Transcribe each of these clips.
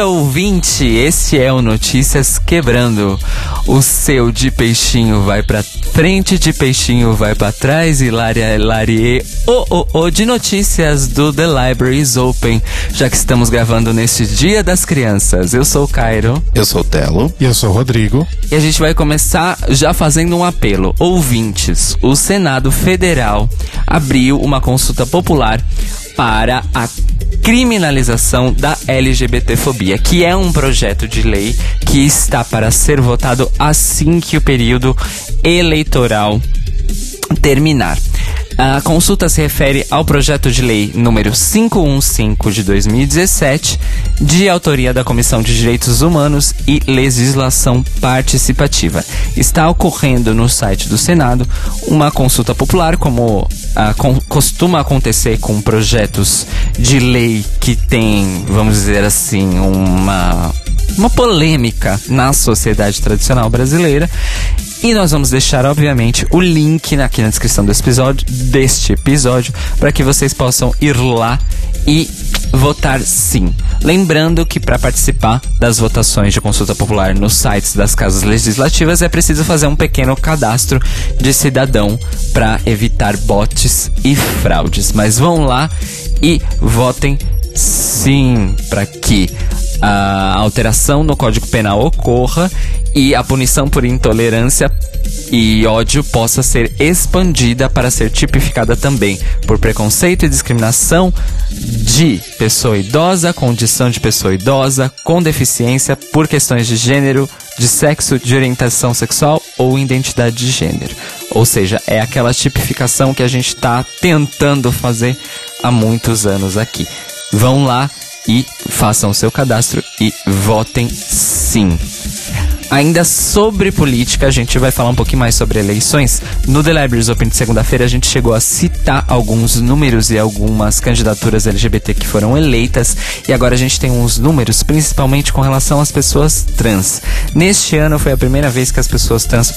Dia, ouvinte! Esse é o Notícias Quebrando. O seu de peixinho vai pra frente, de peixinho vai pra trás, e Laria Larie, o o o de notícias do The Libraries Open, já que estamos gravando neste Dia das Crianças. Eu sou o Cairo. Eu sou o Telo. E eu sou o Rodrigo. E a gente vai começar já fazendo um apelo. Ouvintes, o Senado Federal abriu uma consulta popular para a criminalização da LGBTfobia, que é um projeto de lei que está para ser votado assim que o período eleitoral terminar. A consulta se refere ao projeto de lei número 515 de 2017, de autoria da Comissão de Direitos Humanos e Legislação Participativa. Está ocorrendo no site do Senado uma consulta popular, como ah, com, costuma acontecer com projetos de lei que tem, vamos dizer assim, uma uma polêmica na sociedade tradicional brasileira e nós vamos deixar, obviamente, o link aqui na descrição desse episódio, deste episódio, para que vocês possam ir lá e votar sim. Lembrando que para participar das votações de consulta popular nos sites das casas legislativas é preciso fazer um pequeno cadastro de cidadão para evitar bots e fraudes. Mas vão lá e votem sim para que a alteração no Código Penal ocorra e a punição por intolerância e ódio possa ser expandida para ser tipificada também por preconceito e discriminação de pessoa idosa, condição de pessoa idosa, com deficiência, por questões de gênero, de sexo, de orientação sexual ou identidade de gênero. Ou seja, é aquela tipificação que a gente está tentando fazer há muitos anos aqui. Vão lá e façam o seu cadastro e votem sim. Ainda sobre política, a gente vai falar um pouquinho mais sobre eleições. No The Libraries Open de segunda-feira, a gente chegou a citar alguns números e algumas candidaturas LGBT que foram eleitas. E agora a gente tem uns números, principalmente com relação às pessoas trans. Neste ano foi a primeira vez que as pessoas trans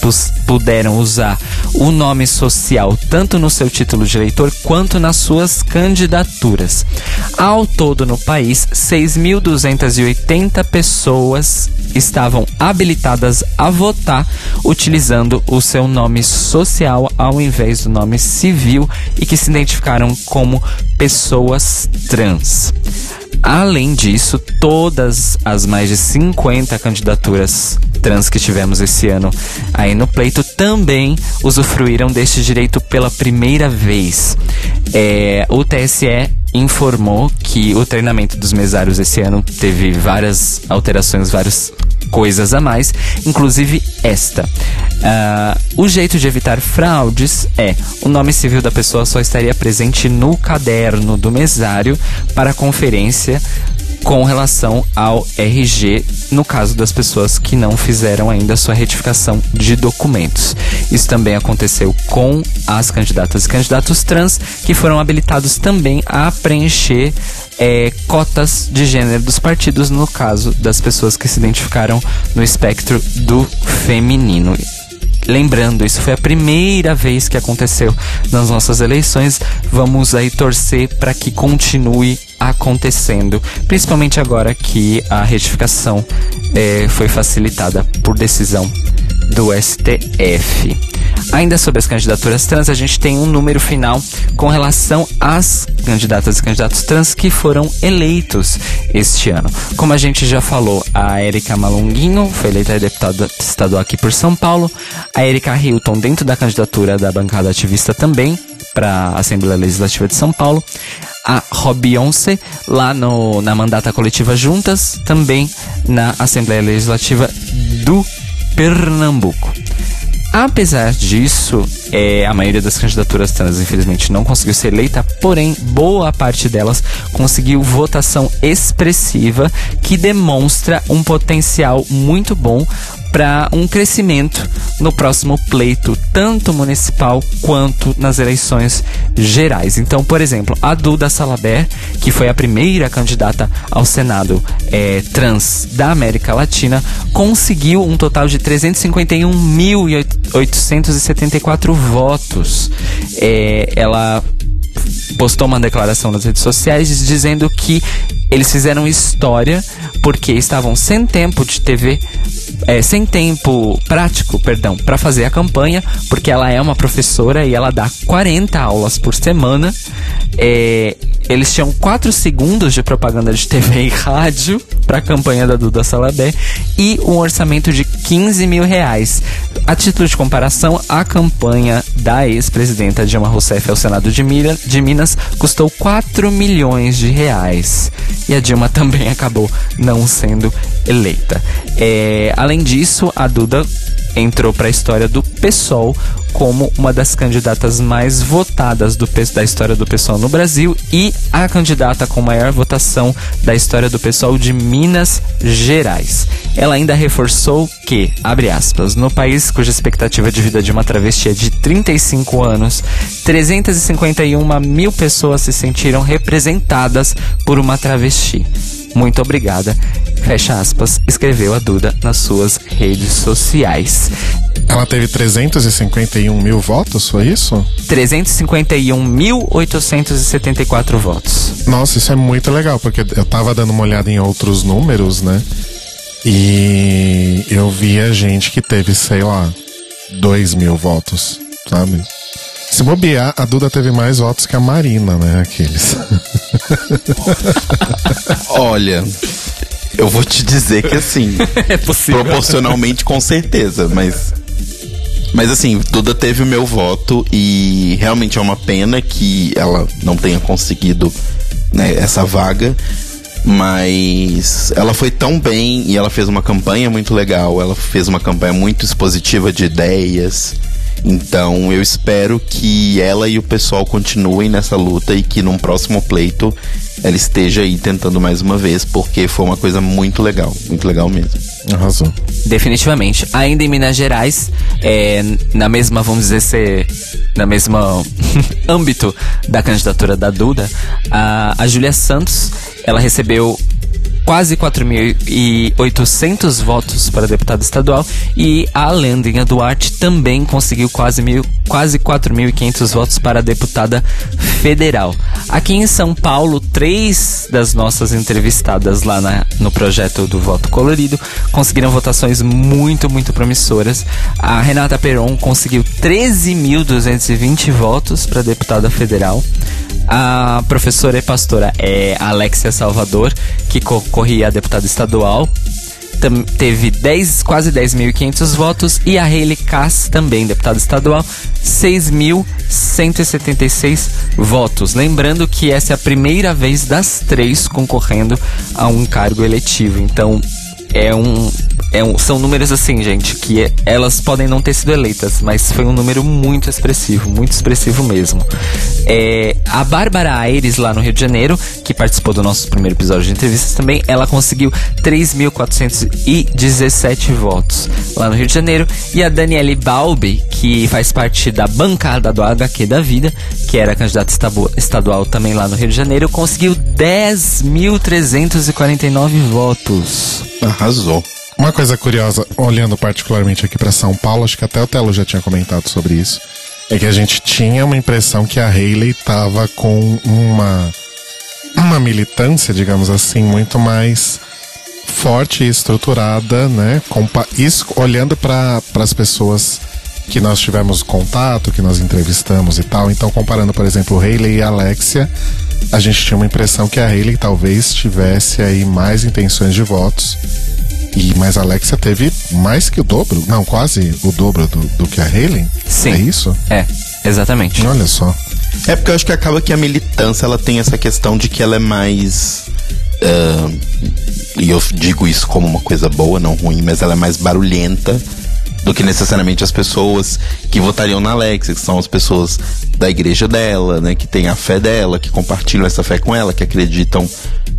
puderam usar o nome social, tanto no seu título de eleitor quanto nas suas candidaturas. Ao todo no país, 6.280 pessoas estavam habilitadas a votar utilizando o seu nome social ao invés do nome civil e que se identificaram como pessoas trans. Além disso, todas as mais de 50 candidaturas trans que tivemos esse ano aí no pleito também usufruíram deste direito pela primeira vez. É, o TSE informou que o treinamento dos mesários esse ano teve várias alterações, várias coisas a mais, inclusive esta. Uh, o jeito de evitar fraudes é: o nome civil da pessoa só estaria presente no caderno do mesário para a conferência com relação ao RG, no caso das pessoas que não fizeram ainda sua retificação de documentos. Isso também aconteceu com as candidatas e candidatos trans, que foram habilitados também a preencher é, cotas de gênero dos partidos, no caso das pessoas que se identificaram no espectro do feminino. Lembrando, isso foi a primeira vez que aconteceu nas nossas eleições. Vamos aí torcer para que continue acontecendo, principalmente agora que a retificação é, foi facilitada por decisão do STF. Ainda sobre as candidaturas trans, a gente tem um número final com relação às candidatas e candidatos trans que foram eleitos este ano. Como a gente já falou, a Erika Malonguinho foi eleita deputada estadual aqui por São Paulo, a Erika Hilton dentro da candidatura da bancada ativista também para a Assembleia Legislativa de São Paulo, a Robionce lá no, na mandata coletiva juntas, também na Assembleia Legislativa do Pernambuco. Apesar disso, é, a maioria das candidaturas trans, infelizmente, não conseguiu ser eleita, porém, boa parte delas conseguiu votação expressiva que demonstra um potencial muito bom para um crescimento no próximo pleito, tanto municipal quanto nas eleições gerais. Então, por exemplo, a Duda Salaber, que foi a primeira candidata ao Senado é, trans da América Latina, conseguiu um total de 351.874 votos. É, ela postou uma declaração nas redes sociais dizendo que eles fizeram história porque estavam sem tempo de TV, é, sem tempo prático, perdão, para fazer a campanha, porque ela é uma professora e ela dá 40 aulas por semana. É, eles tinham 4 segundos de propaganda de TV e rádio para a campanha da Duda Salabé e um orçamento de 15 mil reais. A título de comparação, a campanha da ex-presidenta Dilma Rousseff ao Senado de, Mira, de Minas custou 4 milhões de reais. E a Dilma também acabou não sendo eleita. É, além disso, a Duda entrou para a história do PSOL como uma das candidatas mais votadas do, da história do PSOL no Brasil e a candidata com maior votação da história do PSOL de Minas Gerais. Ela ainda reforçou que, abre aspas, no país cuja expectativa de vida de uma travesti é de 35 anos, 351 mil pessoas se sentiram representadas por uma travesti. Muito obrigada. Fecha aspas, escreveu a Duda nas suas redes sociais. Ela teve 351 mil votos, foi isso? 351.874 votos. Nossa, isso é muito legal, porque eu tava dando uma olhada em outros números, né? E eu via gente que teve, sei lá, 2 mil votos, sabe? Se bobear, a Duda teve mais votos que a Marina, né? Aqueles. Olha, eu vou te dizer que assim. é possível. Proporcionalmente, com certeza, mas. Mas assim, Duda teve o meu voto e realmente é uma pena que ela não tenha conseguido né, essa vaga. Mas ela foi tão bem e ela fez uma campanha muito legal. Ela fez uma campanha muito expositiva de ideias. Então eu espero que ela e o pessoal continuem nessa luta e que num próximo pleito ela esteja aí tentando mais uma vez, porque foi uma coisa muito legal, muito legal mesmo. Arrasou. Definitivamente. Ainda em Minas Gerais, é, na mesma, vamos dizer, ser, na mesma âmbito da candidatura da Duda, a, a Júlia Santos, ela recebeu quase 4.800 votos para deputado estadual e a Lendinha Duarte também conseguiu quase, mil, quase 4.500 votos para deputada federal. Aqui em São Paulo, três das nossas entrevistadas lá na, no projeto do Voto Colorido conseguiram votações muito, muito promissoras. A Renata Peron conseguiu 13.220 votos para deputada federal. A professora e pastora é Alexia Salvador, que concorria a deputada estadual. Teve 10, quase 10.500 votos. E a Hayley Cass, também deputada estadual, 6.176 votos. Lembrando que essa é a primeira vez das três concorrendo a um cargo eletivo. Então, é um, é um, são números assim, gente, que elas podem não ter sido eleitas, mas foi um número muito expressivo, muito expressivo mesmo. É, a Bárbara Aires, lá no Rio de Janeiro, que participou do nosso primeiro episódio de entrevistas também, ela conseguiu 3.417 votos lá no Rio de Janeiro. E a Daniele Balbi, que faz parte da bancada do HQ da Vida, que era candidata estadual também lá no Rio de Janeiro, conseguiu 10.349 votos. Arrasou. Uma coisa curiosa, olhando particularmente aqui para São Paulo, acho que até o Telo já tinha comentado sobre isso, é que a gente tinha uma impressão que a Hayley tava com uma uma militância, digamos assim, muito mais forte e estruturada, né? Isso, olhando para as pessoas que nós tivemos contato, que nós entrevistamos e tal. Então, comparando, por exemplo, Hayley e Alexia, a gente tinha uma impressão que a Hayley talvez tivesse aí mais intenções de votos. E mas a Alexia teve mais que o dobro, não, quase o dobro do, do que a Hayley. Sim. É isso? É, exatamente. Olha só. É porque eu acho que acaba que a militância ela tem essa questão de que ela é mais. Uh, e eu digo isso como uma coisa boa, não ruim, mas ela é mais barulhenta do que necessariamente as pessoas que votariam na Alexia, que são as pessoas da igreja dela, né, que têm a fé dela, que compartilham essa fé com ela, que acreditam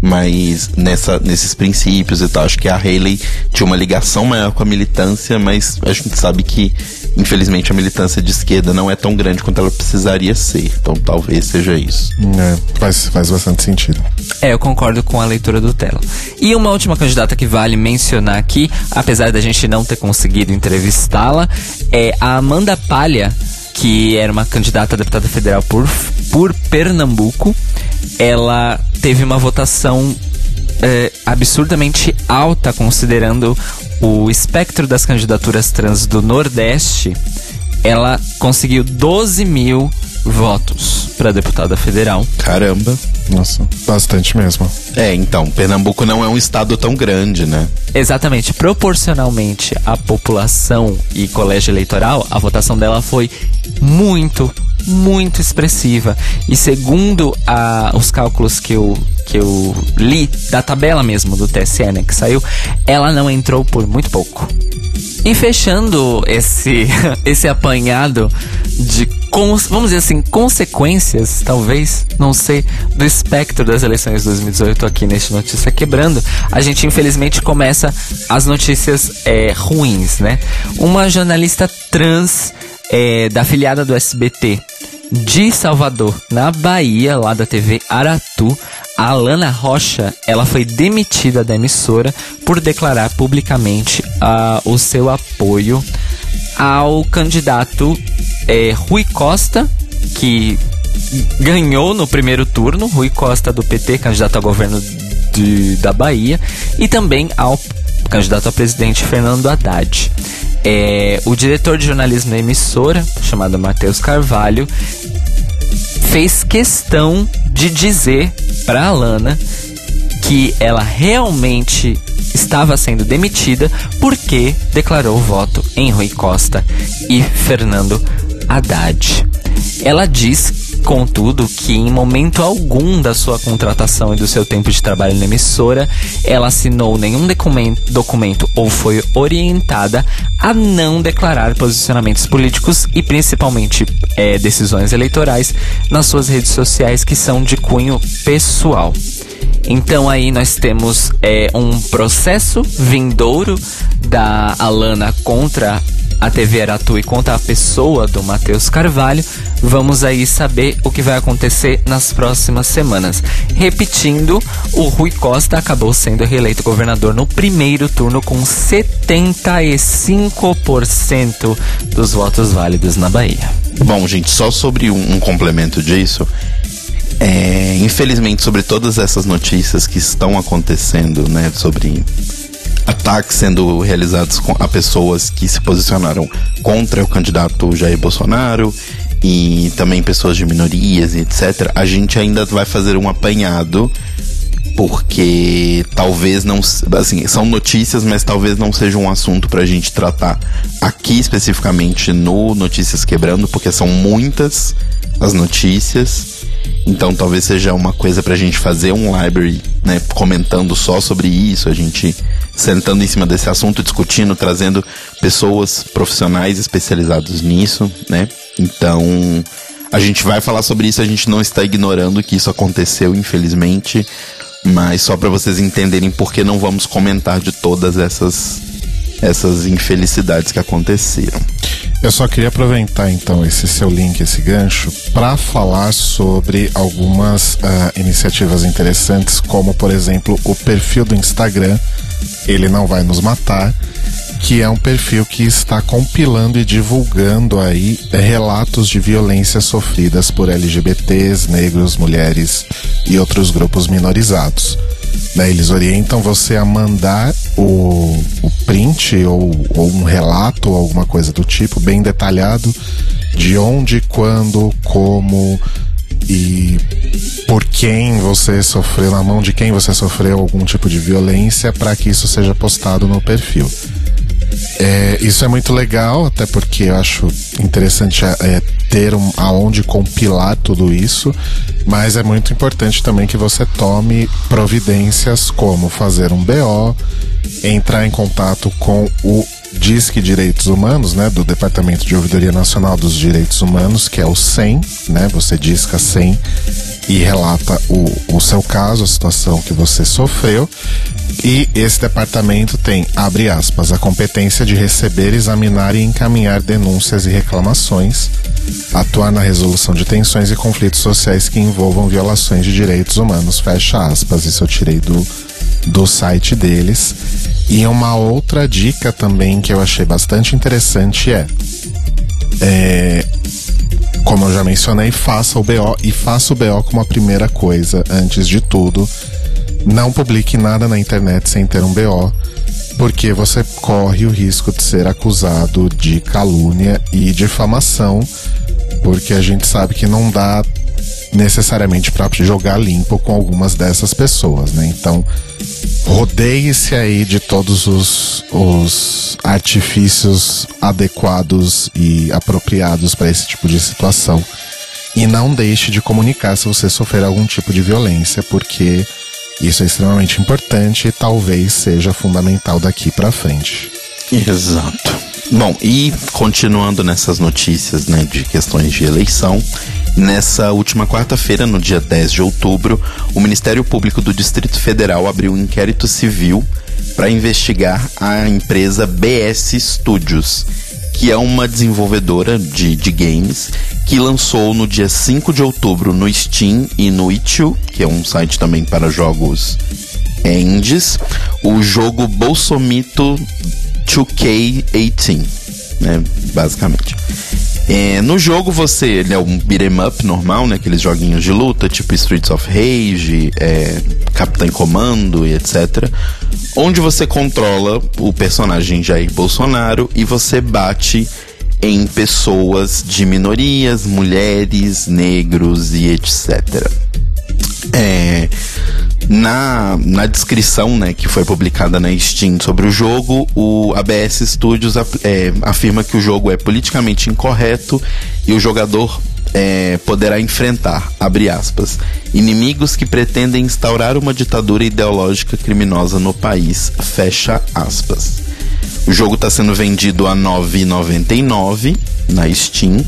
mais nessa, nesses princípios e tal. Acho que a Haley tinha uma ligação maior com a militância, mas a gente sabe que, infelizmente, a militância de esquerda não é tão grande quanto ela precisaria ser. Então talvez seja isso. É, faz, faz bastante sentido. É, eu concordo com a leitura do Telo. E uma última candidata que vale mencionar aqui, apesar da gente não ter conseguido entrevistá-la, é a Amanda Palha, que era uma candidata a deputada federal por, por Pernambuco. Ela teve uma votação é, absurdamente alta, considerando o espectro das candidaturas trans do Nordeste. Ela conseguiu 12 mil votos para deputada federal. Caramba. Nossa, bastante mesmo. É, então, Pernambuco não é um estado tão grande, né? Exatamente. Proporcionalmente à população e colégio eleitoral, a votação dela foi muito, muito expressiva. E segundo a, os cálculos que eu, que eu li, da tabela mesmo do TSE, né, que saiu, ela não entrou por muito pouco. E fechando esse, esse apanhado de, vamos dizer assim, consequências, talvez, não sei, do espectro das eleições de 2018 aqui neste Notícia Quebrando, a gente infelizmente começa as notícias é, ruins, né? Uma jornalista trans é, da afiliada do SBT de Salvador, na Bahia, lá da TV Aratu, a Alana Rocha, ela foi demitida da emissora por declarar publicamente uh, o seu apoio ao candidato é, Rui Costa, que ganhou no primeiro turno, Rui Costa do PT, candidato a governo de, da Bahia, e também ao candidato a presidente Fernando Haddad. É, o diretor de jornalismo da emissora, chamado Matheus Carvalho, fez questão de dizer para Alana que ela realmente estava sendo demitida porque declarou voto em Rui Costa e Fernando Haddad. Ela diz Contudo, que em momento algum da sua contratação e do seu tempo de trabalho na emissora, ela assinou nenhum documento, documento ou foi orientada a não declarar posicionamentos políticos e principalmente é, decisões eleitorais nas suas redes sociais que são de cunho pessoal. Então aí nós temos é, um processo vindouro da Alana contra a TV Aratu e contra a pessoa do Matheus Carvalho, vamos aí saber o que vai acontecer nas próximas semanas. Repetindo, o Rui Costa acabou sendo reeleito governador no primeiro turno com 75% dos votos válidos na Bahia. Bom, gente, só sobre um, um complemento disso. É, infelizmente, sobre todas essas notícias que estão acontecendo, né, sobre ataques sendo realizados a pessoas que se posicionaram contra o candidato Jair Bolsonaro e também pessoas de minorias etc. A gente ainda vai fazer um apanhado porque talvez não, assim, são notícias, mas talvez não seja um assunto pra gente tratar aqui especificamente no Notícias Quebrando, porque são muitas as notícias. Então talvez seja uma coisa pra gente fazer um library, né, comentando só sobre isso, a gente sentando em cima desse assunto, discutindo, trazendo pessoas profissionais especializados nisso, né? Então, a gente vai falar sobre isso, a gente não está ignorando que isso aconteceu, infelizmente, mas só para vocês entenderem por que não vamos comentar de todas essas essas infelicidades que aconteceram. Eu só queria aproveitar então esse seu link, esse gancho, para falar sobre algumas uh, iniciativas interessantes, como por exemplo o perfil do Instagram, ele não vai nos matar, que é um perfil que está compilando e divulgando aí relatos de violências sofridas por LGBTs, negros, mulheres e outros grupos minorizados. Né, eles orientam você a mandar o, o print ou, ou um relato ou alguma coisa do tipo, bem detalhado, de onde, quando, como e por quem você sofreu, na mão de quem você sofreu algum tipo de violência, para que isso seja postado no perfil. É, isso é muito legal, até porque eu acho interessante é, ter um, aonde compilar tudo isso, mas é muito importante também que você tome providências como fazer um BO, entrar em contato com o Disque Direitos Humanos, né, do Departamento de Ouvidoria Nacional dos Direitos Humanos, que é o SEM, né, você disca SEM e relata o, o seu caso, a situação que você sofreu. E esse departamento tem, abre aspas, a competência de receber, examinar e encaminhar denúncias e reclamações, atuar na resolução de tensões e conflitos sociais que envolvam violações de direitos humanos, fecha aspas. Isso eu tirei do, do site deles. E uma outra dica também que eu achei bastante interessante é, é como eu já mencionei, faça o BO e faça o BO como a primeira coisa, antes de tudo. não publique nada na internet sem ter um BO, porque você corre o risco de ser acusado de calúnia e difamação, porque a gente sabe que não dá necessariamente para jogar limpo com algumas dessas pessoas, né? Então, rodeie-se aí de todos os, os artifícios adequados e apropriados para esse tipo de situação. E não deixe de comunicar se você sofrer algum tipo de violência, porque isso é extremamente importante e talvez seja fundamental daqui para frente. Exato. Bom, e continuando nessas notícias né, de questões de eleição, Nessa última quarta-feira, no dia 10 de outubro, o Ministério Público do Distrito Federal abriu um inquérito civil para investigar a empresa BS Studios, que é uma desenvolvedora de, de, games que lançou no dia 5 de outubro no Steam e no Itch.io, que é um site também para jogos indies, o jogo Bolsomito 2K18, né, basicamente. É, no jogo você, ele é um beat'em up normal, né? Aqueles joguinhos de luta, tipo Streets of Rage, é, Capitão Comando e etc. Onde você controla o personagem Jair Bolsonaro e você bate em pessoas de minorias, mulheres, negros e etc. É, na, na descrição né, que foi publicada na Steam sobre o jogo, o ABS Studios é, afirma que o jogo é politicamente incorreto e o jogador é, poderá enfrentar, abre aspas, inimigos que pretendem instaurar uma ditadura ideológica criminosa no país, fecha aspas. O jogo está sendo vendido a 9,99 na Steam.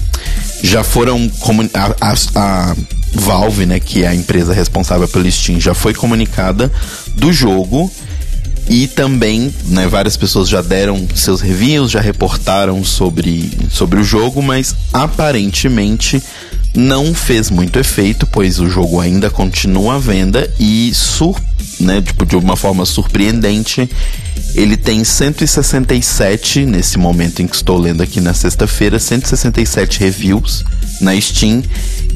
Já foram a, a, a Valve, né, que é a empresa responsável pelo Steam, já foi comunicada do jogo e também, né, várias pessoas já deram seus reviews, já reportaram sobre, sobre o jogo, mas aparentemente não fez muito efeito, pois o jogo ainda continua à venda e sur, né, tipo, de uma forma surpreendente, ele tem 167 nesse momento em que estou lendo aqui na sexta-feira, 167 reviews na Steam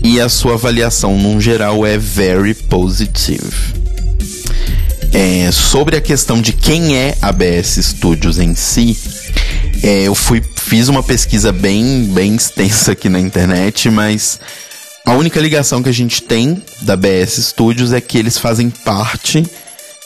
e a sua avaliação no geral é very positive. É, sobre a questão de quem é a BS Studios em si, é, eu fui fiz uma pesquisa bem bem extensa aqui na internet, mas a única ligação que a gente tem da BS Studios é que eles fazem parte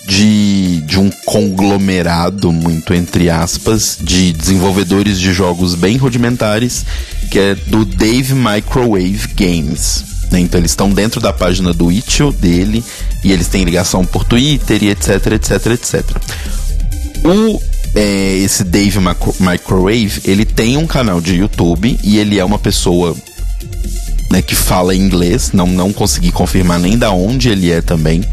de, de um conglomerado, muito entre aspas, de desenvolvedores de jogos bem rudimentares, que é do Dave Microwave Games. Né? Então eles estão dentro da página do Itch.io dele e eles têm ligação por Twitter e etc, etc, etc. O é, esse Dave Microwave, ele tem um canal de YouTube e ele é uma pessoa né, que fala inglês, não, não consegui confirmar nem da onde ele é também,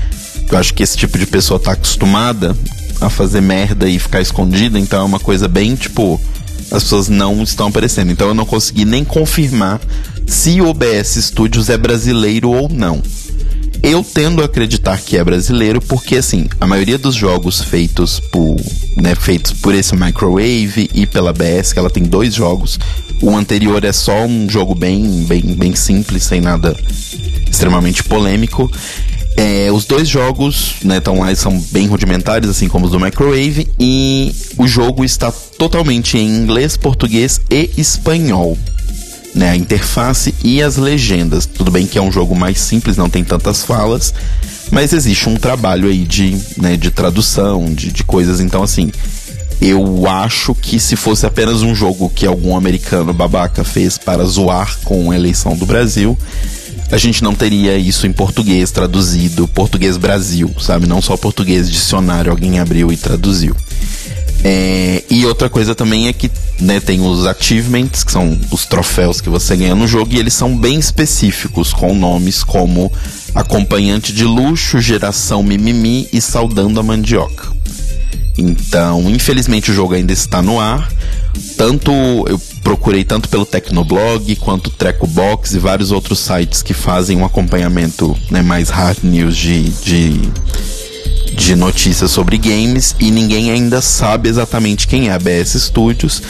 eu acho que esse tipo de pessoa tá acostumada a fazer merda e ficar escondida, então é uma coisa bem tipo. As pessoas não estão aparecendo. Então eu não consegui nem confirmar se o OBS Studios é brasileiro ou não. Eu tendo a acreditar que é brasileiro porque assim, a maioria dos jogos feitos por, né, feitos por esse Microwave e pela BS, que ela tem dois jogos. O anterior é só um jogo bem, bem, bem simples, sem nada extremamente polêmico. É, os dois jogos, né, estão lá e são bem rudimentares, assim como os do Microwave, e o jogo está totalmente em inglês, português e espanhol. Né, a interface e as legendas. Tudo bem que é um jogo mais simples, não tem tantas falas, mas existe um trabalho aí de, né, de tradução, de, de coisas. Então, assim, eu acho que se fosse apenas um jogo que algum americano babaca fez para zoar com a eleição do Brasil, a gente não teria isso em português traduzido, português Brasil, sabe? Não só português dicionário, alguém abriu e traduziu. É, e outra coisa também é que né, tem os achievements, que são os troféus que você ganha no jogo, e eles são bem específicos, com nomes como acompanhante de luxo, geração mimimi e saudando a mandioca. Então, infelizmente o jogo ainda está no ar. Tanto eu procurei tanto pelo Tecnoblog quanto Treco Box e vários outros sites que fazem um acompanhamento né, mais hard news de, de, de notícias sobre games e ninguém ainda sabe exatamente quem é a BS Studios.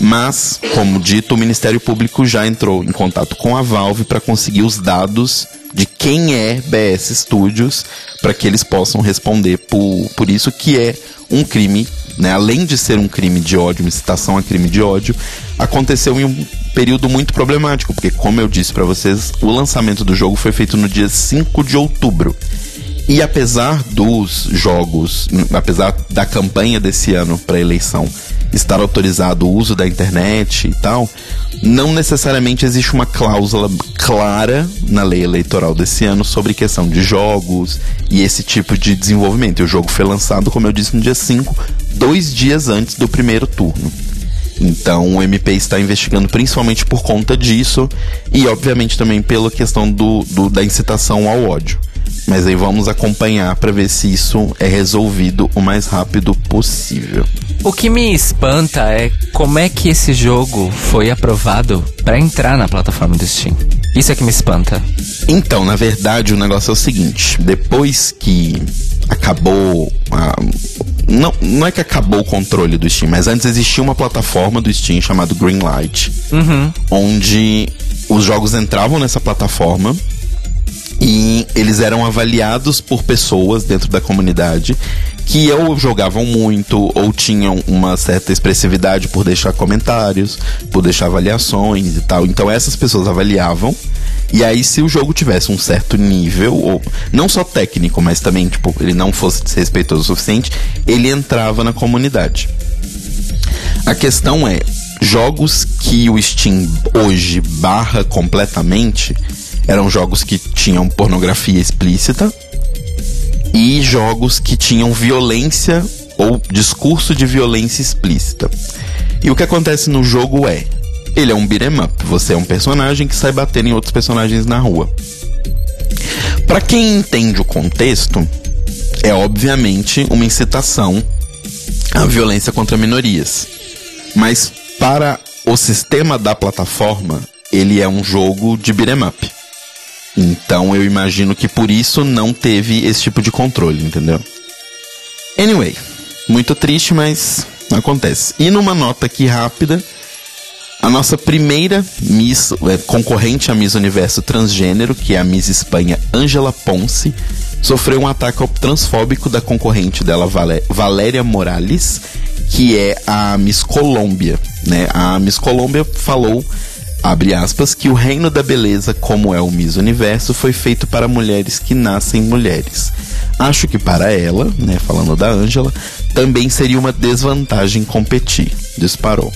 Mas, como dito, o Ministério Público já entrou em contato com a Valve para conseguir os dados de quem é BS Studios para que eles possam responder por, por isso que é um crime, né? Além de ser um crime de ódio, uma incitação a crime de ódio, aconteceu em um período muito problemático, porque como eu disse para vocês, o lançamento do jogo foi feito no dia 5 de outubro. E apesar dos jogos, apesar da campanha desse ano para eleição estar autorizado o uso da internet e tal, não necessariamente existe uma cláusula clara na lei eleitoral desse ano sobre questão de jogos e esse tipo de desenvolvimento. E o jogo foi lançado, como eu disse, no dia 5, dois dias antes do primeiro turno. Então o MP está investigando principalmente por conta disso e, obviamente, também pela questão do, do da incitação ao ódio. Mas aí vamos acompanhar para ver se isso é resolvido o mais rápido possível. O que me espanta é como é que esse jogo foi aprovado para entrar na plataforma do Steam. Isso é que me espanta. Então, na verdade, o negócio é o seguinte: depois que acabou a, não, não é que acabou o controle do Steam, mas antes existia uma plataforma do Steam chamada Greenlight, uhum. onde os jogos entravam nessa plataforma e eles eram avaliados por pessoas dentro da comunidade que ou jogavam muito ou tinham uma certa expressividade por deixar comentários, por deixar avaliações e tal. Então essas pessoas avaliavam e aí, se o jogo tivesse um certo nível, ou não só técnico, mas também, tipo, ele não fosse desrespeitoso o suficiente, ele entrava na comunidade. A questão é, jogos que o Steam hoje barra completamente eram jogos que tinham pornografia explícita e jogos que tinham violência ou discurso de violência explícita. E o que acontece no jogo é, ele é um beat'em up. Você é um personagem que sai batendo em outros personagens na rua. Para quem entende o contexto, é obviamente uma incitação à violência contra minorias. Mas para o sistema da plataforma, ele é um jogo de beat'em up. Então eu imagino que por isso não teve esse tipo de controle, entendeu? Anyway, muito triste, mas acontece. E numa nota aqui rápida, a nossa primeira Miss, é, concorrente à Miss Universo transgênero, que é a Miss Espanha Angela Ponce, sofreu um ataque transfóbico da concorrente dela, Valéria Morales, que é a Miss Colômbia. Né? A Miss Colômbia falou, abre aspas, que o reino da beleza, como é o Miss Universo, foi feito para mulheres que nascem mulheres. Acho que para ela, né, falando da Angela, também seria uma desvantagem competir. Disparou.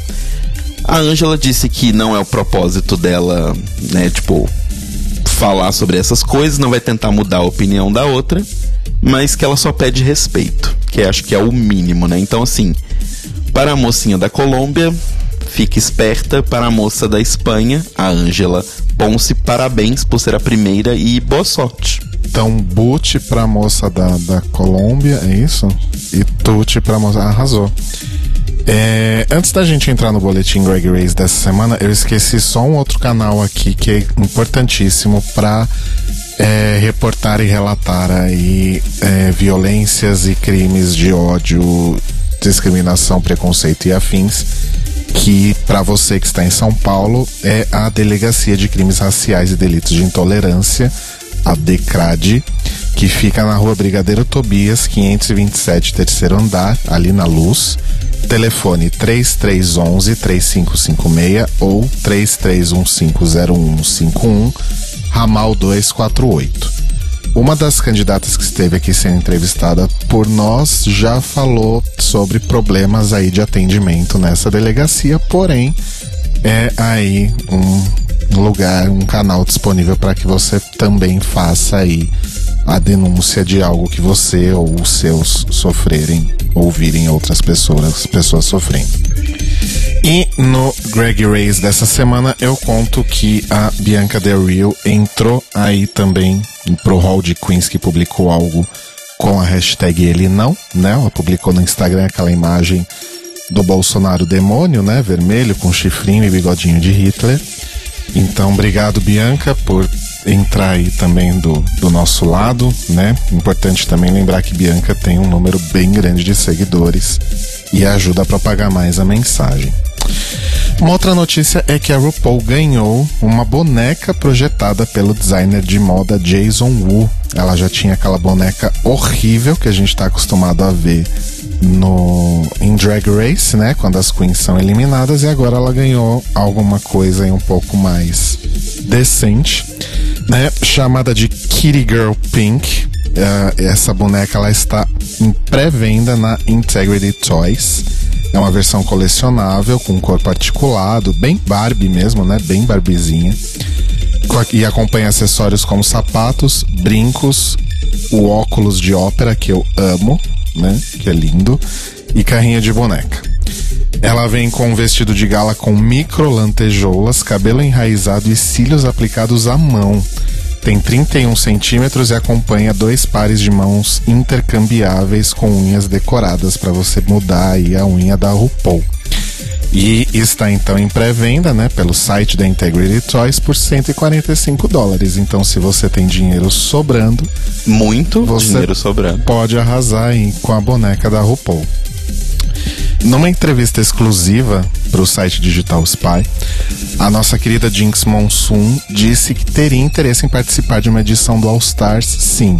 A Angela disse que não é o propósito dela, né, tipo, falar sobre essas coisas, não vai tentar mudar a opinião da outra, mas que ela só pede respeito, que acho que é o mínimo, né? Então, assim, para a mocinha da Colômbia, fique esperta. Para a moça da Espanha, a Ângela Ponce, parabéns por ser a primeira e boa sorte. Então, boot pra moça da, da Colômbia, é isso? E tute pra moça. Arrasou. É, antes da gente entrar no boletim Greg Race dessa semana, eu esqueci só um outro canal aqui que é importantíssimo para é, reportar e relatar aí é, violências e crimes de ódio, discriminação, preconceito e afins. Que para você que está em São Paulo é a Delegacia de Crimes Raciais e Delitos de Intolerância, a DECRAD, que fica na rua Brigadeiro Tobias, 527, terceiro andar, ali na Luz. Telefone 3311-3556 ou 33150151, ramal 248. Uma das candidatas que esteve aqui sendo entrevistada por nós já falou sobre problemas aí de atendimento nessa delegacia, porém é aí um lugar, um canal disponível para que você também faça aí a denúncia de algo que você ou os seus sofrerem, ouvirem outras pessoas, pessoas sofrendo. E no Greg Race dessa semana eu conto que a Bianca Del Rio entrou aí também pro hall de queens que publicou algo com a hashtag ele não, né? Ela publicou no Instagram aquela imagem do Bolsonaro demônio, né? Vermelho com chifrinho e bigodinho de Hitler. Então, obrigado Bianca por entrar aí também do, do nosso lado, né? Importante também lembrar que Bianca tem um número bem grande de seguidores e ajuda a propagar mais a mensagem. Uma outra notícia é que a RuPaul ganhou uma boneca projetada pelo designer de moda Jason Wu. Ela já tinha aquela boneca horrível que a gente está acostumado a ver no em Drag Race, né, quando as queens são eliminadas e agora ela ganhou alguma coisa aí um pouco mais decente, né, chamada de Kitty Girl Pink. Uh, essa boneca ela está em pré-venda na Integrity Toys. É uma versão colecionável com corpo articulado, bem Barbie mesmo, né? Bem Barbizinha. E acompanha acessórios como sapatos, brincos, o óculos de ópera que eu amo, né? Que é lindo, e carrinha de boneca. Ela vem com um vestido de gala com micro lantejoulas, cabelo enraizado e cílios aplicados à mão tem 31 centímetros e acompanha dois pares de mãos intercambiáveis com unhas decoradas para você mudar aí a unha da RuPaul. E está então em pré-venda, né, pelo site da Integrity Toys por 145 dólares. Então, se você tem dinheiro sobrando, muito dinheiro sobrando, pode arrasar aí com a boneca da RuPaul. Numa entrevista exclusiva para o site Digital Spy, a nossa querida Jinx Monsoon disse que teria interesse em participar de uma edição do All Stars, sim.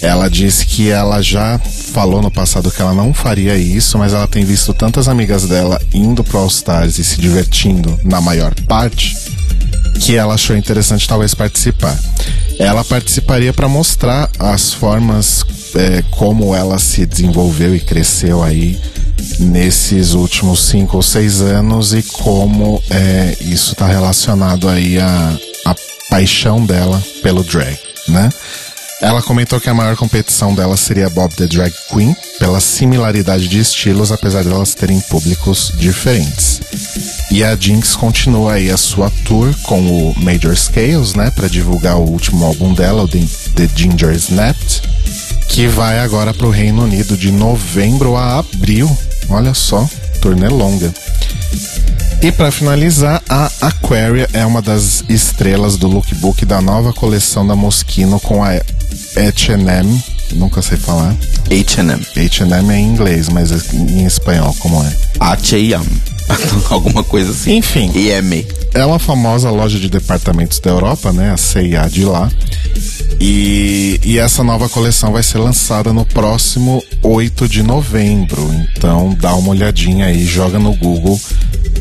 Ela disse que ela já falou no passado que ela não faria isso, mas ela tem visto tantas amigas dela indo pro All Stars e se divertindo na maior parte que ela achou interessante talvez participar. Ela participaria para mostrar as formas é, como ela se desenvolveu e cresceu aí nesses últimos cinco ou seis anos e como é, isso está relacionado aí à, à paixão dela pelo drag, né? Ela comentou que a maior competição dela seria Bob the Drag Queen, pela similaridade de estilos, apesar de elas terem públicos diferentes. E a Jinx continua aí a sua tour com o Major Scales, né, para divulgar o último álbum dela, o The, The Ginger Snapped, que vai agora para o Reino Unido de novembro a abril Olha só, turnê longa. E para finalizar, a Aquaria é uma das estrelas do lookbook da nova coleção da Moschino com a H&M, nunca sei falar. H&M. H&M é em inglês, mas em espanhol como é? H&M. Alguma coisa assim. Enfim. IM. É uma famosa loja de departamentos da Europa, né? A CIA de lá. E, e essa nova coleção vai ser lançada no próximo 8 de novembro. Então dá uma olhadinha aí, joga no Google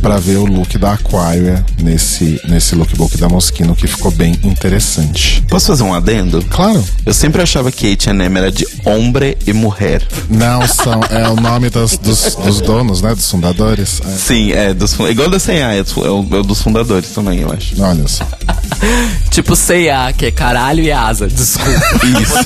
para ver o look da Aquaria nesse, nesse lookbook da Moschino que ficou bem interessante. Posso fazer um adendo? Claro. Eu sempre achava que H&M era de homem e mulher. Não, são, é o nome dos, dos, dos donos, né? Dos fundadores. É. Sim, é dos, igual da C&A, é, é, o, é dos fundadores também, eu acho. Olha só. tipo C&A, que é caralho e asa. Desculpa. Isso.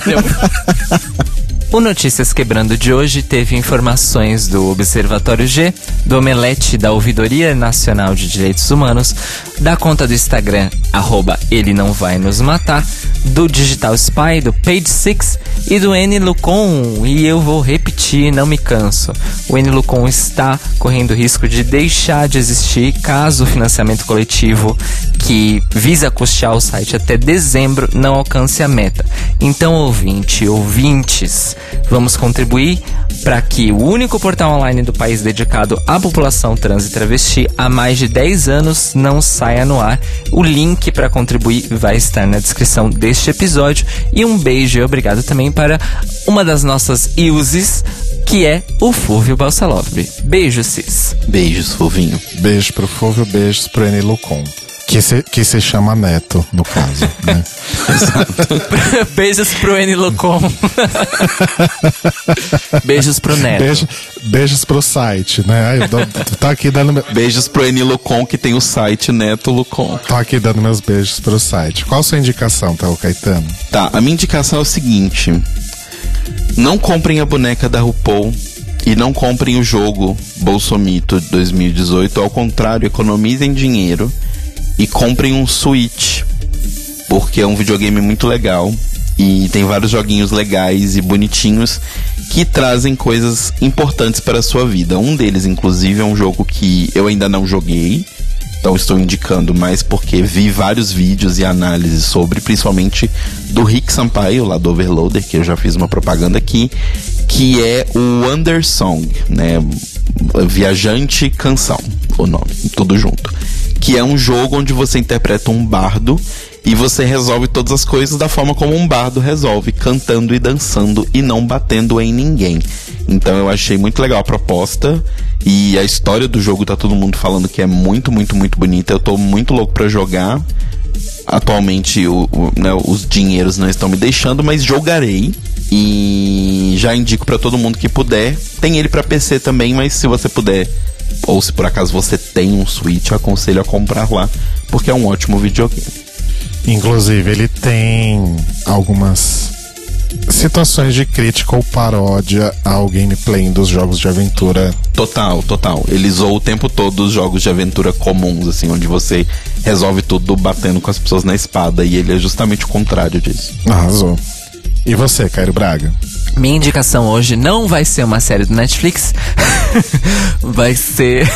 O Notícias Quebrando de hoje teve informações do Observatório G, do Omelete da Ouvidoria Nacional de Direitos Humanos, da conta do Instagram, arroba Ele Não Vai Nos Matar, do Digital Spy, do Page Six e do N Lucon. E eu vou repetir, não me canso. O N Lucon está correndo risco de deixar de existir caso o financiamento coletivo que visa custear o site até dezembro não alcance a meta. Então, ouvinte, ouvintes, vamos contribuir para que o único portal online do país dedicado à população trans e travesti há mais de 10 anos não saia no ar. O link para contribuir vai estar na descrição deste episódio. E um beijo e obrigado também para uma das nossas uses, que é o Fúvio Balsalov. Beijo, Cis. Beijos, Fulvinho. Beijo pro Fúvio, beijos pro Enilucon. Que se, que se chama Neto, no caso, né? Beijos pro N Lucon. beijos pro Neto. Beijo, beijos pro site, né? Eu dou, tá aqui dando. Beijos pro N Lucon, que tem o site Neto Lucon. Tô aqui dando meus beijos pro site. Qual a sua indicação, tá, o Caetano? Tá, a minha indicação é o seguinte: não comprem a boneca da RuPaul e não comprem o jogo Bolsomito 2018. Ao contrário, economizem dinheiro e comprem um Switch, porque é um videogame muito legal e tem vários joguinhos legais e bonitinhos que trazem coisas importantes para a sua vida. Um deles, inclusive, é um jogo que eu ainda não joguei, então estou indicando mais porque vi vários vídeos e análises sobre, principalmente do Rick Sampaio, lá do Overloader, que eu já fiz uma propaganda aqui, que é o Undersong, né? Viajante Canção. o nome, tudo junto. Que é um jogo onde você interpreta um bardo e você resolve todas as coisas da forma como um bardo resolve, cantando e dançando e não batendo em ninguém. Então eu achei muito legal a proposta e a história do jogo tá todo mundo falando que é muito, muito, muito bonita. Eu tô muito louco para jogar. Atualmente o, o, né, os dinheiros não estão me deixando, mas jogarei. E já indico para todo mundo que puder. Tem ele para PC também, mas se você puder, ou se por acaso você tem um Switch, aconselho a comprar lá, porque é um ótimo videogame. Inclusive, ele tem algumas situações de crítica ou paródia ao gameplay dos jogos de aventura. Total, total. Ele zoou o tempo todo os jogos de aventura comuns, assim, onde você resolve tudo batendo com as pessoas na espada, e ele é justamente o contrário disso. Arrasou. E você, Cairo Braga? Minha indicação hoje não vai ser uma série do Netflix, vai ser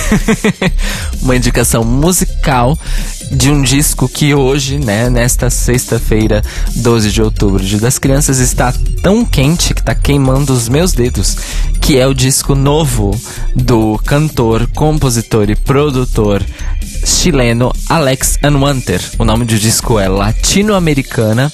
uma indicação musical de um disco que hoje, né, nesta sexta-feira, 12 de outubro, Dia das Crianças, está tão quente que está queimando os meus dedos, que é o disco novo do cantor, compositor e produtor chileno Alex Anwanter. O nome do disco é Latino-Americana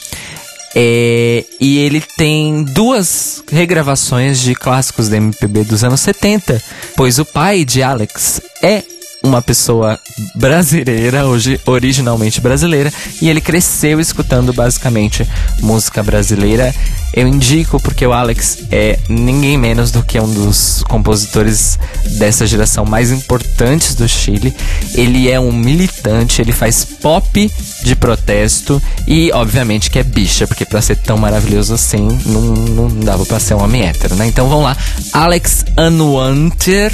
é, e ele tem duas regravações de clássicos da MPB dos anos 70, pois o pai de Alex é uma pessoa brasileira, hoje originalmente brasileira, e ele cresceu escutando basicamente música brasileira. Eu indico porque o Alex é ninguém menos do que um dos compositores dessa geração mais importantes do Chile. Ele é um militante, ele faz pop de protesto e, obviamente, que é bicha, porque para ser tão maravilhoso assim, não, não dava para ser um homem hétero, né? Então vamos lá. Alex Anwanter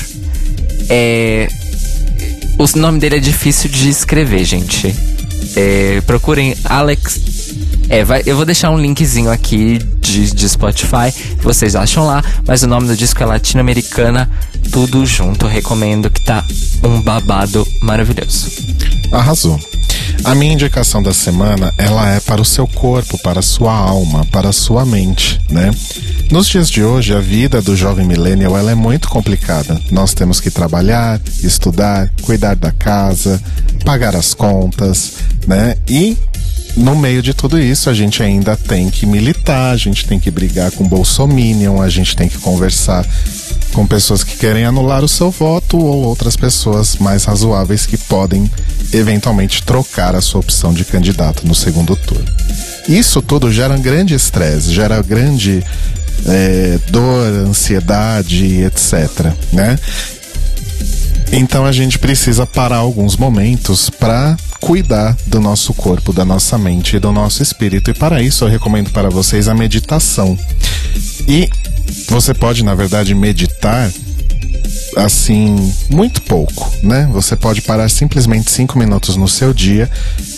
é o nome dele é difícil de escrever, gente. É, procurem Alex. É, vai, eu vou deixar um linkzinho aqui de, de Spotify, vocês acham lá, mas o nome do disco é Latino-Americana, tudo junto. Recomendo que tá um babado maravilhoso. Arrasou. A minha indicação da semana, ela é para o seu corpo, para a sua alma, para a sua mente, né? Nos dias de hoje, a vida do jovem millennial ela é muito complicada. Nós temos que trabalhar, estudar, cuidar da casa, pagar as contas, né? E no meio de tudo isso, a gente ainda tem que militar, a gente tem que brigar com Bolsominion, a gente tem que conversar com pessoas que querem anular o seu voto ou outras pessoas mais razoáveis que podem eventualmente trocar a sua opção de candidato no segundo turno. Isso tudo gera um grande estresse, gera grande é, dor, ansiedade, etc. Né? Então a gente precisa parar alguns momentos para cuidar do nosso corpo, da nossa mente e do nosso espírito. E para isso eu recomendo para vocês a meditação. E você pode, na verdade, meditar assim, muito pouco, né? Você pode parar simplesmente cinco minutos no seu dia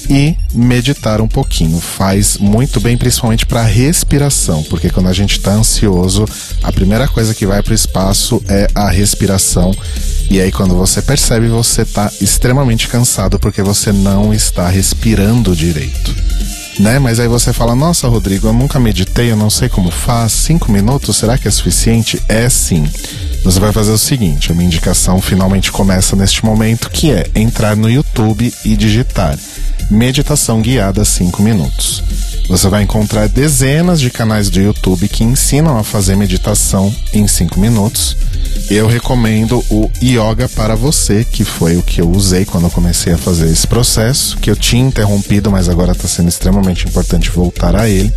e meditar um pouquinho. Faz muito bem, principalmente para respiração, porque quando a gente está ansioso, a primeira coisa que vai para o espaço é a respiração. E aí, quando você percebe, você está extremamente cansado porque você não está respirando direito. Né? Mas aí você fala, nossa, Rodrigo, eu nunca meditei, eu não sei como faz. Cinco minutos, será que é suficiente? É sim. Você vai fazer o seguinte: a minha indicação finalmente começa neste momento, que é entrar no YouTube e digitar meditação guiada 5 minutos. Você vai encontrar dezenas de canais do YouTube que ensinam a fazer meditação em 5 minutos. Eu recomendo o Yoga para você, que foi o que eu usei quando eu comecei a fazer esse processo, que eu tinha interrompido, mas agora está sendo extremamente importante voltar a ele.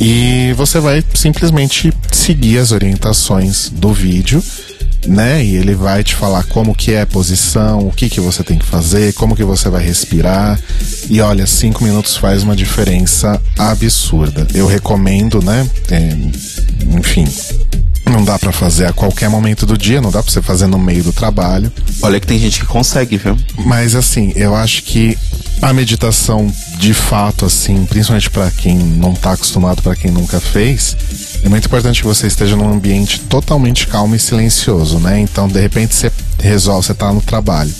E você vai simplesmente seguir as orientações do vídeo né? E ele vai te falar como que é a posição, o que que você tem que fazer, como que você vai respirar. E olha, cinco minutos faz uma diferença absurda. Eu recomendo, né? É, enfim, não dá para fazer a qualquer momento do dia, não dá para você fazer no meio do trabalho. Olha que tem gente que consegue, viu? Mas assim, eu acho que a meditação de fato assim, principalmente para quem não tá acostumado, para quem nunca fez, é muito importante que você esteja num ambiente totalmente calmo e silencioso, né? Então, de repente, você resolve, você tá no trabalho.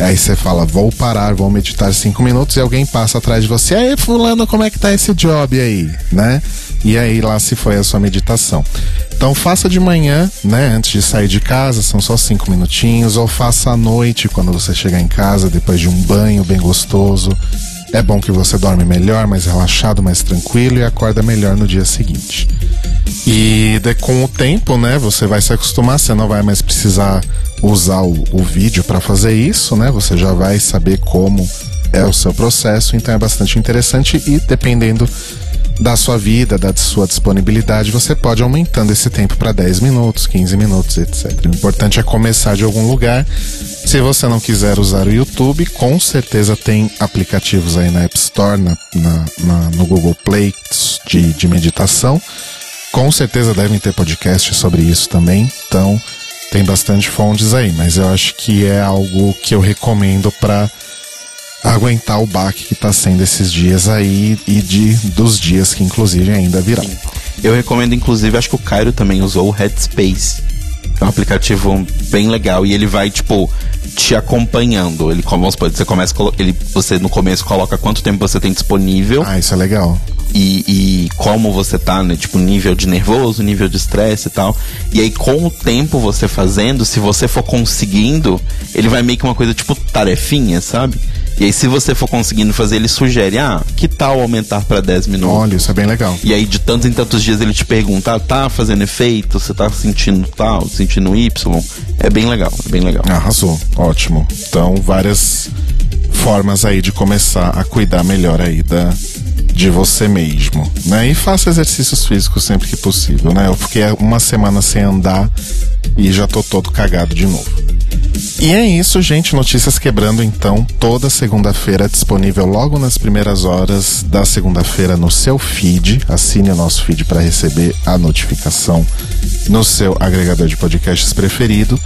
Aí você fala, vou parar, vou meditar cinco minutos e alguém passa atrás de você. Aí, fulano, como é que tá esse job aí, né? E aí lá se foi a sua meditação. Então faça de manhã, né, antes de sair de casa, são só cinco minutinhos, ou faça à noite quando você chegar em casa, depois de um banho bem gostoso. É bom que você dorme melhor, mais relaxado, mais tranquilo e acorda melhor no dia seguinte. E de, com o tempo, né, você vai se acostumar, você não vai mais precisar usar o, o vídeo para fazer isso, né? Você já vai saber como é o seu processo, então é bastante interessante e dependendo da sua vida, da sua disponibilidade, você pode aumentando esse tempo para 10 minutos, 15 minutos, etc. O importante é começar de algum lugar. Se você não quiser usar o YouTube, com certeza tem aplicativos aí na App Store, na, na, na no Google Play de, de meditação. Com certeza devem ter podcasts sobre isso também. Então, tem bastante fontes aí, mas eu acho que é algo que eu recomendo para aguentar o baque que está sendo esses dias aí e de dos dias que inclusive ainda virão. Eu recomendo inclusive, acho que o Cairo também usou o Headspace. É um aplicativo bem legal e ele vai tipo te acompanhando. Ele, como você começa, ele, você no começo coloca quanto tempo você tem disponível. Ah, isso é legal. E, e, como você tá, né? Tipo, nível de nervoso, nível de estresse e tal. E aí, com o tempo você fazendo, se você for conseguindo, ele vai meio que uma coisa tipo tarefinha, sabe? E aí, se você for conseguindo fazer, ele sugere, ah, que tal aumentar para 10 minutos? Olha, isso é bem legal. E aí, de tantos em tantos dias, ele te pergunta, ah, tá fazendo efeito? Você tá sentindo tal, sentindo Y? É bem legal, é bem legal. Arrasou, ótimo. Então, várias formas aí de começar a cuidar melhor aí da, de você mesmo, né? E faça exercícios físicos sempre que possível, né? Eu fiquei uma semana sem andar e já tô todo cagado de novo. E é isso, gente. Notícias quebrando então toda segunda-feira disponível logo nas primeiras horas da segunda-feira no seu feed. Assine o nosso feed para receber a notificação no seu agregador de podcasts preferido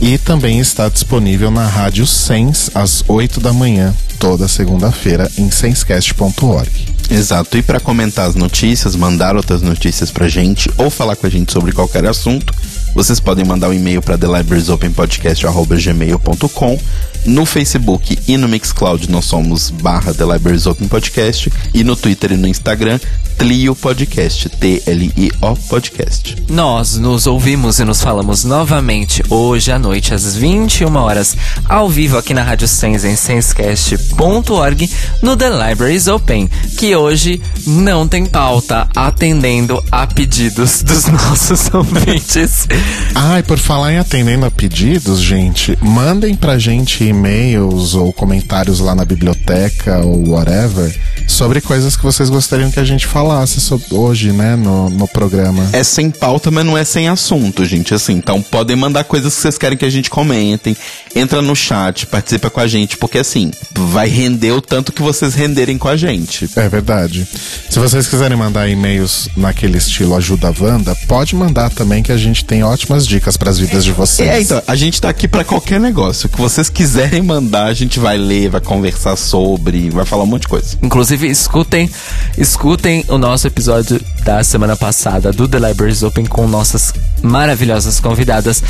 e também está disponível na Rádio Sens às 8 da manhã toda segunda-feira em senscast.org. Exato. E para comentar as notícias, mandar outras notícias pra gente ou falar com a gente sobre qualquer assunto, vocês podem mandar um e-mail para thelibrariesopenpodcast.gmail.com no Facebook e no Mixcloud nós somos barra The Libraries Open Podcast e no Twitter e no Instagram Tlio Podcast, T-L-I-O Podcast. Nós nos ouvimos e nos falamos novamente hoje à noite às 21 horas ao vivo aqui na Rádio Sens em senscast.org no The Libraries Open, que hoje não tem pauta atendendo a pedidos dos nossos ouvintes. Ah, e por falar em atendendo a pedidos, gente, mandem pra gente e-mails ou comentários lá na biblioteca ou whatever sobre coisas que vocês gostariam que a gente falasse sobre, hoje, né, no, no programa. É sem pauta, mas não é sem assunto, gente. Assim, então podem mandar coisas que vocês querem que a gente comentem. Entra no chat, participa com a gente, porque assim, vai render o tanto que vocês renderem com a gente. É verdade. Se vocês quiserem mandar e-mails naquele estilo ajuda Wanda, pode mandar também que a gente tem ótimas dicas para as vidas de vocês. É, então, a gente tá aqui para qualquer negócio. O que vocês quiserem mandar, a gente vai ler, vai conversar sobre, vai falar um monte de coisa. Inclusive, escutem, escutem o nosso episódio da semana passada do The Libraries Open com nossas maravilhosas convidadas,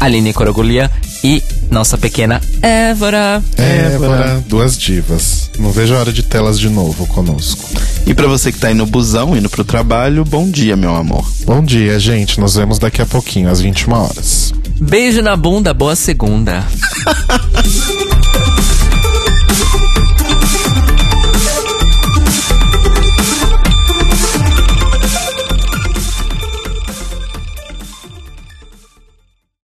Aline Corogolia e nossa pequena Évora. Évora, duas divas. Não vejo a hora de telas de novo conosco. E para você que tá aí no busão, indo pro trabalho, bom dia, meu amor. Bom dia, gente. Nos vemos daqui a pouquinho, às 21 horas. Beijo na bunda, boa segunda.